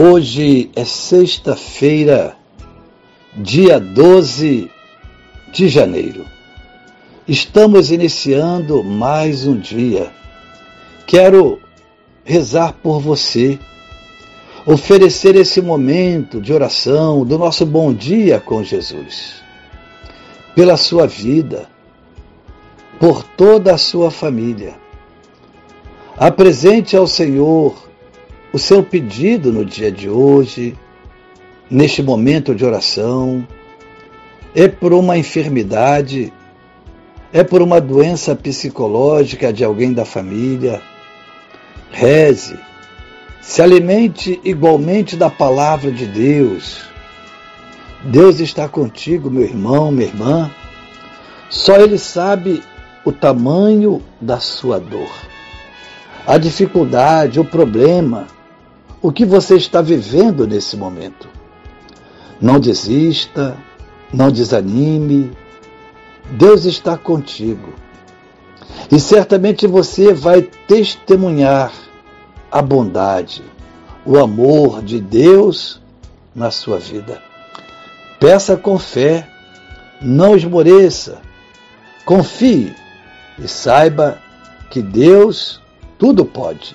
Hoje é sexta-feira, dia 12 de janeiro. Estamos iniciando mais um dia. Quero rezar por você, oferecer esse momento de oração do nosso bom dia com Jesus, pela sua vida, por toda a sua família. Apresente ao Senhor o seu pedido no dia de hoje, neste momento de oração, é por uma enfermidade, é por uma doença psicológica de alguém da família. Reze, se alimente igualmente da palavra de Deus. Deus está contigo, meu irmão, minha irmã. Só Ele sabe o tamanho da sua dor, a dificuldade, o problema o que você está vivendo nesse momento. Não desista, não desanime. Deus está contigo. E certamente você vai testemunhar a bondade, o amor de Deus na sua vida. Peça com fé, não esmoreça, confie e saiba que Deus tudo pode.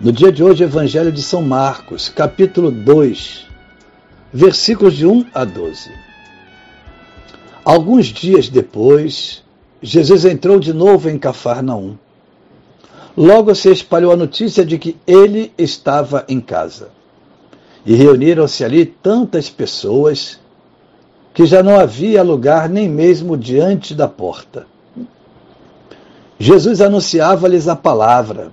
no dia de hoje, Evangelho de São Marcos, capítulo 2, versículos de 1 a 12. Alguns dias depois, Jesus entrou de novo em Cafarnaum. Logo se espalhou a notícia de que ele estava em casa. E reuniram-se ali tantas pessoas que já não havia lugar nem mesmo diante da porta. Jesus anunciava-lhes a palavra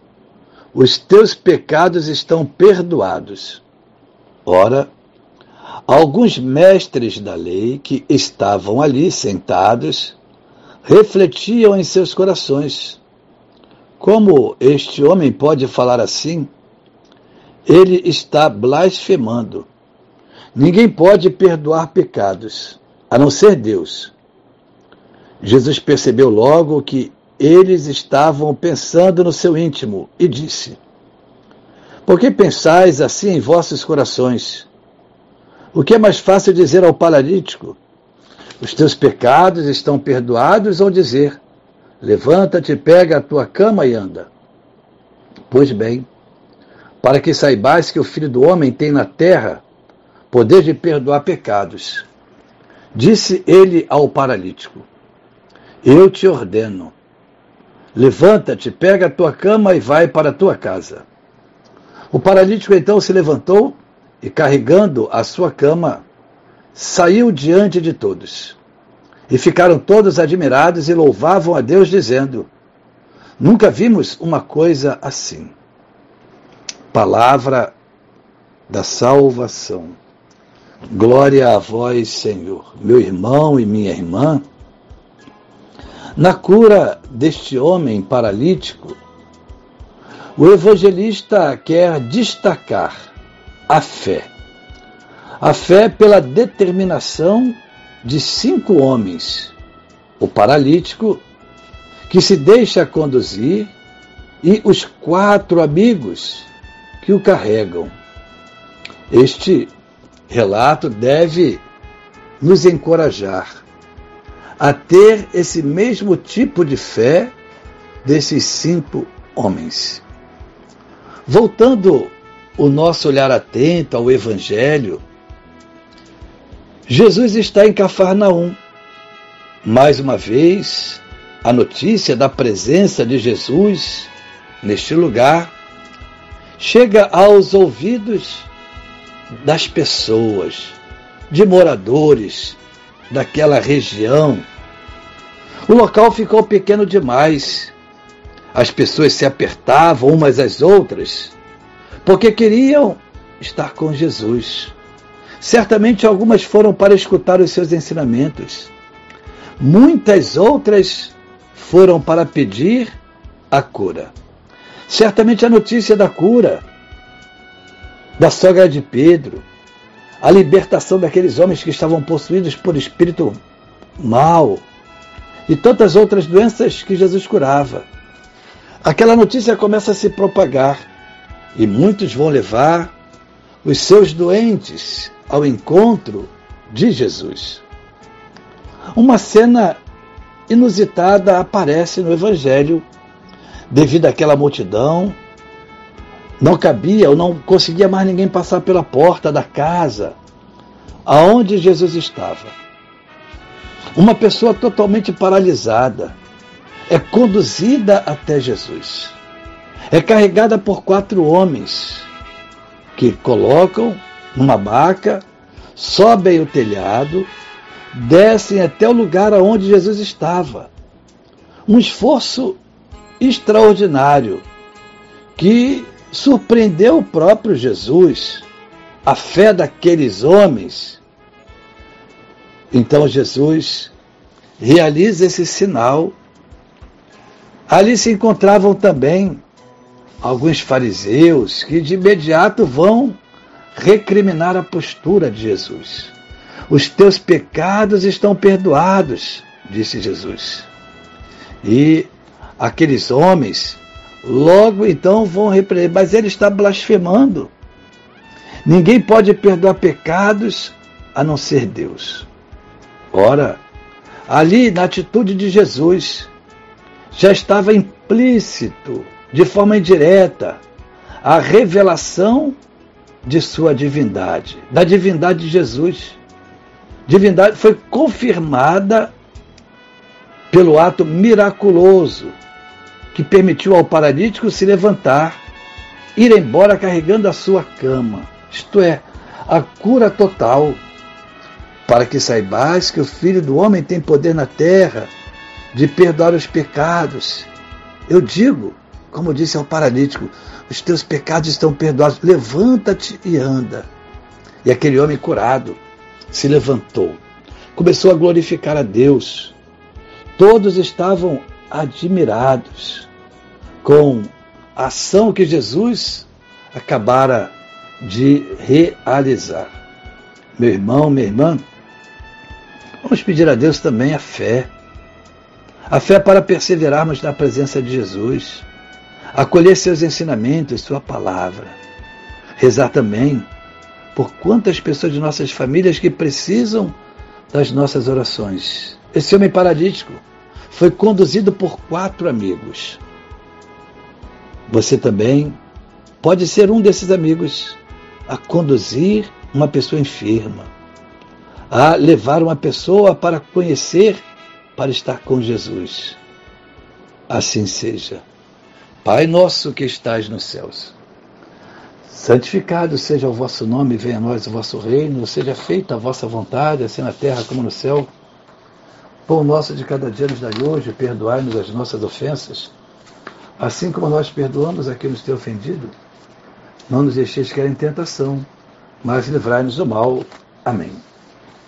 os teus pecados estão perdoados. Ora, alguns mestres da lei que estavam ali sentados refletiam em seus corações: como este homem pode falar assim? Ele está blasfemando. Ninguém pode perdoar pecados, a não ser Deus. Jesus percebeu logo que eles estavam pensando no seu íntimo e disse: Por que pensais assim em vossos corações? O que é mais fácil dizer ao paralítico: Os teus pecados estão perdoados, ou dizer: Levanta-te, pega a tua cama e anda? Pois bem, para que saibais que o Filho do Homem tem na terra poder de perdoar pecados, disse ele ao paralítico: Eu te ordeno Levanta-te, pega a tua cama e vai para a tua casa. O paralítico então se levantou, e carregando a sua cama, saiu diante de todos. E ficaram todos admirados e louvavam a Deus, dizendo: Nunca vimos uma coisa assim. Palavra da salvação. Glória a vós, Senhor. Meu irmão e minha irmã, na cura deste homem paralítico, o evangelista quer destacar a fé. A fé pela determinação de cinco homens: o paralítico, que se deixa conduzir, e os quatro amigos que o carregam. Este relato deve nos encorajar a ter esse mesmo tipo de fé desses cinco homens. Voltando o nosso olhar atento ao Evangelho, Jesus está em Cafarnaum. Mais uma vez, a notícia da presença de Jesus neste lugar chega aos ouvidos das pessoas, de moradores daquela região. O local ficou pequeno demais. As pessoas se apertavam umas às outras porque queriam estar com Jesus. Certamente algumas foram para escutar os seus ensinamentos. Muitas outras foram para pedir a cura. Certamente a notícia da cura da sogra de Pedro, a libertação daqueles homens que estavam possuídos por espírito mal e tantas outras doenças que Jesus curava. Aquela notícia começa a se propagar e muitos vão levar os seus doentes ao encontro de Jesus. Uma cena inusitada aparece no Evangelho devido àquela multidão. Não cabia ou não conseguia mais ninguém passar pela porta da casa aonde Jesus estava. Uma pessoa totalmente paralisada é conduzida até Jesus. É carregada por quatro homens que colocam numa maca, sobem o telhado descem até o lugar aonde Jesus estava. Um esforço extraordinário que surpreendeu o próprio Jesus, a fé daqueles homens. Então Jesus realiza esse sinal. Ali se encontravam também alguns fariseus que de imediato vão recriminar a postura de Jesus. Os teus pecados estão perdoados, disse Jesus. E aqueles homens logo então vão repreender, mas ele está blasfemando. Ninguém pode perdoar pecados a não ser Deus. Ora, ali na atitude de Jesus, já estava implícito, de forma indireta, a revelação de sua divindade, da divindade de Jesus divindade foi confirmada pelo ato miraculoso que permitiu ao paralítico se levantar, ir embora carregando a sua cama. Isto é, a cura total. Para que saibais que o Filho do Homem tem poder na terra de perdoar os pecados. Eu digo, como disse ao paralítico, os teus pecados estão perdoados. Levanta-te e anda. E aquele homem curado se levantou, começou a glorificar a Deus. Todos estavam admirados com a ação que Jesus acabara de realizar. Meu irmão, minha irmã, vamos pedir a Deus também a fé. A fé para perseverarmos na presença de Jesus, acolher seus ensinamentos, sua palavra. Rezar também por quantas pessoas de nossas famílias que precisam das nossas orações. Esse homem paralítico foi conduzido por quatro amigos. Você também pode ser um desses amigos a conduzir uma pessoa enferma, a levar uma pessoa para conhecer, para estar com Jesus. Assim seja. Pai nosso que estás nos céus Santificado seja o vosso nome, venha a nós o vosso reino, seja feita a vossa vontade, assim na terra como no céu. Pão nosso de cada dia nos dai hoje, perdoai-nos as nossas ofensas, assim como nós perdoamos a quem nos tem ofendido. Não nos deixeis cair em tentação, mas livrai-nos do mal. Amém.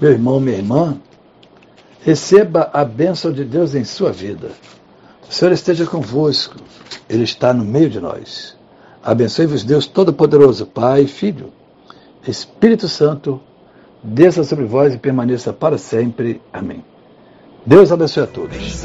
Meu irmão, minha irmã, receba a bênção de Deus em sua vida. O Senhor esteja convosco, Ele está no meio de nós. Abençoe-vos Deus Todo-Poderoso, Pai, Filho, Espírito Santo, desça sobre vós e permaneça para sempre. Amém. Deus abençoe a todos.